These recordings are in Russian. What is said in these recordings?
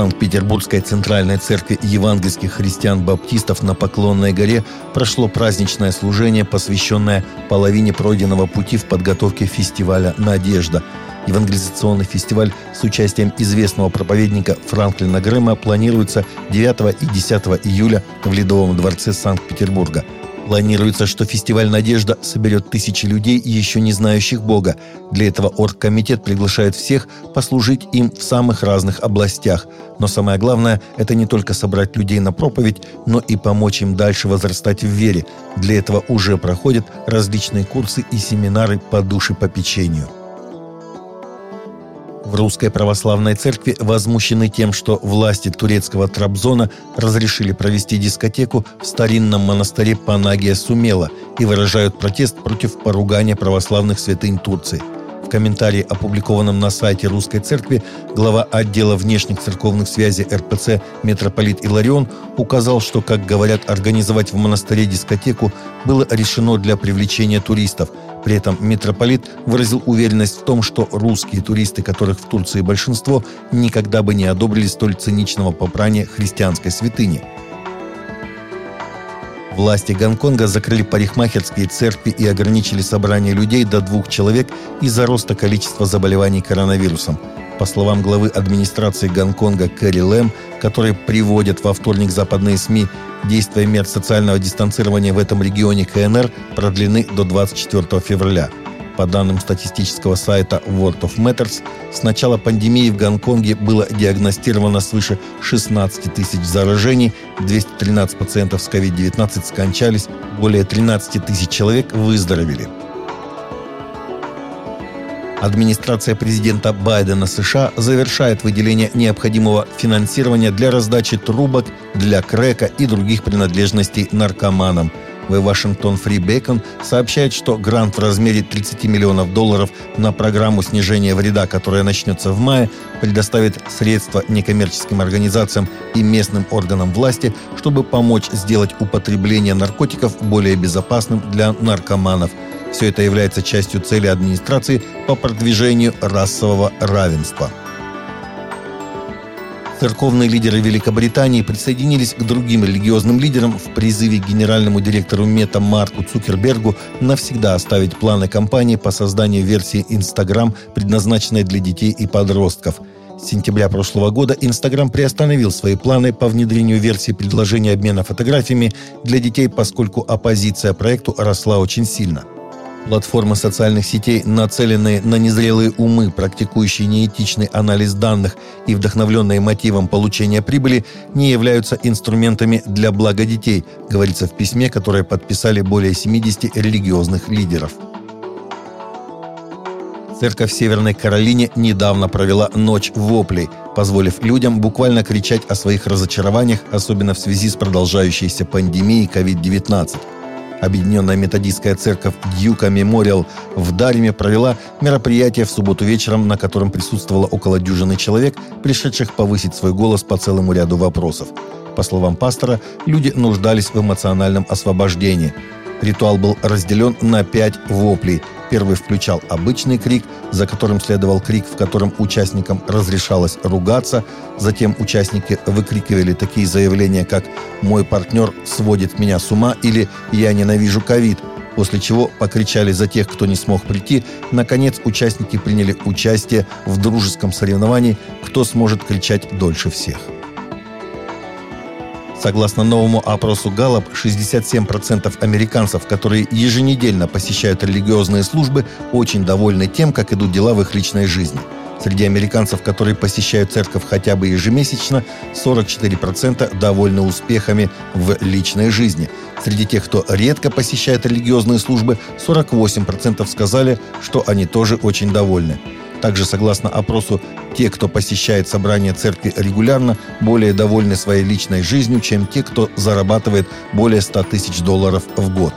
Санкт-Петербургской центральной церкви евангельских христиан-баптистов на Поклонной горе прошло праздничное служение, посвященное половине пройденного пути в подготовке фестиваля «Надежда». Евангелизационный фестиваль с участием известного проповедника Франклина Грэма планируется 9 и 10 июля в Ледовом дворце Санкт-Петербурга – Планируется, что фестиваль «Надежда» соберет тысячи людей, еще не знающих Бога. Для этого оргкомитет приглашает всех послужить им в самых разных областях. Но самое главное – это не только собрать людей на проповедь, но и помочь им дальше возрастать в вере. Для этого уже проходят различные курсы и семинары по душепопечению. В Русской Православной Церкви возмущены тем, что власти турецкого Трабзона разрешили провести дискотеку в старинном монастыре Панагия Сумела и выражают протест против поругания православных святынь Турции. Комментарии, опубликованном на сайте Русской Церкви, глава отдела внешних церковных связей РПЦ митрополит Иларион указал, что, как говорят, организовать в монастыре дискотеку было решено для привлечения туристов – при этом митрополит выразил уверенность в том, что русские туристы, которых в Турции большинство, никогда бы не одобрили столь циничного попрания христианской святыни. Власти Гонконга закрыли парикмахерские церкви и ограничили собрание людей до двух человек из-за роста количества заболеваний коронавирусом – по словам главы администрации Гонконга Кэрри Лэм, которые приводят во вторник западные СМИ, действия мер социального дистанцирования в этом регионе КНР продлены до 24 февраля. По данным статистического сайта World of Matters, с начала пандемии в Гонконге было диагностировано свыше 16 тысяч заражений, 213 пациентов с COVID-19 скончались, более 13 тысяч человек выздоровели. Администрация президента Байдена США завершает выделение необходимого финансирования для раздачи трубок для крека и других принадлежностей наркоманам. В Вашингтон Фри Бейкон сообщает, что грант в размере 30 миллионов долларов на программу снижения вреда, которая начнется в мае, предоставит средства некоммерческим организациям и местным органам власти, чтобы помочь сделать употребление наркотиков более безопасным для наркоманов – все это является частью цели администрации по продвижению расового равенства. Церковные лидеры Великобритании присоединились к другим религиозным лидерам в призыве генеральному директору Мета Марку Цукербергу навсегда оставить планы компании по созданию версии Instagram, предназначенной для детей и подростков. С сентября прошлого года Instagram приостановил свои планы по внедрению версии предложения обмена фотографиями для детей, поскольку оппозиция проекту росла очень сильно – Платформы социальных сетей, нацеленные на незрелые умы, практикующие неэтичный анализ данных и вдохновленные мотивом получения прибыли, не являются инструментами для блага детей, говорится в письме, которое подписали более 70 религиозных лидеров. Церковь в Северной Каролине недавно провела ночь воплей, позволив людям буквально кричать о своих разочарованиях, особенно в связи с продолжающейся пандемией COVID-19. Объединенная методистская церковь Дьюка Мемориал в Дариме провела мероприятие в субботу вечером, на котором присутствовало около дюжины человек, пришедших повысить свой голос по целому ряду вопросов. По словам пастора, люди нуждались в эмоциональном освобождении. Ритуал был разделен на пять воплей. Первый включал обычный крик, за которым следовал крик, в котором участникам разрешалось ругаться. Затем участники выкрикивали такие заявления, как «Мой партнер сводит меня с ума» или «Я ненавижу ковид», после чего покричали за тех, кто не смог прийти. Наконец, участники приняли участие в дружеском соревновании «Кто сможет кричать дольше всех». Согласно новому опросу Галлоп, 67% американцев, которые еженедельно посещают религиозные службы, очень довольны тем, как идут дела в их личной жизни. Среди американцев, которые посещают церковь хотя бы ежемесячно, 44% довольны успехами в личной жизни. Среди тех, кто редко посещает религиозные службы, 48% сказали, что они тоже очень довольны. Также, согласно опросу, те, кто посещает собрания церкви регулярно, более довольны своей личной жизнью, чем те, кто зарабатывает более 100 тысяч долларов в год.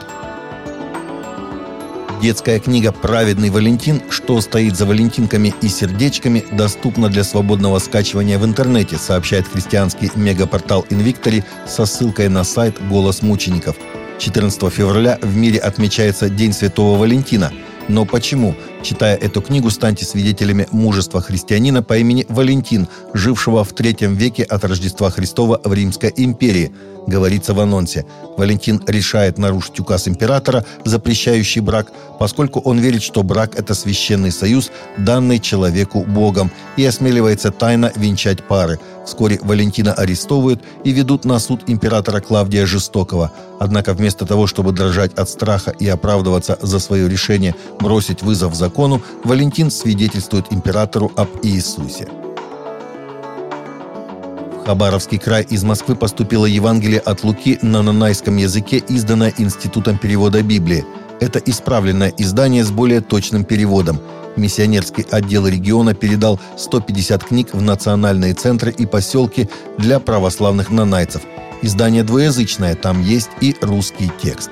Детская книга «Праведный Валентин. Что стоит за валентинками и сердечками» доступна для свободного скачивания в интернете, сообщает христианский мегапортал Invictory со ссылкой на сайт «Голос мучеников». 14 февраля в мире отмечается День Святого Валентина – но почему? Читая эту книгу, станьте свидетелями мужества христианина по имени Валентин, жившего в третьем веке от Рождества Христова в Римской империи – говорится в анонсе. Валентин решает нарушить указ императора, запрещающий брак, поскольку он верит, что брак – это священный союз, данный человеку Богом, и осмеливается тайно венчать пары. Вскоре Валентина арестовывают и ведут на суд императора Клавдия Жестокого. Однако вместо того, чтобы дрожать от страха и оправдываться за свое решение бросить вызов закону, Валентин свидетельствует императору об Иисусе. Хабаровский край из Москвы поступило Евангелие от Луки на нанайском языке, изданное Институтом перевода Библии. Это исправленное издание с более точным переводом. Миссионерский отдел региона передал 150 книг в национальные центры и поселки для православных нанайцев. Издание двуязычное, там есть и русский текст.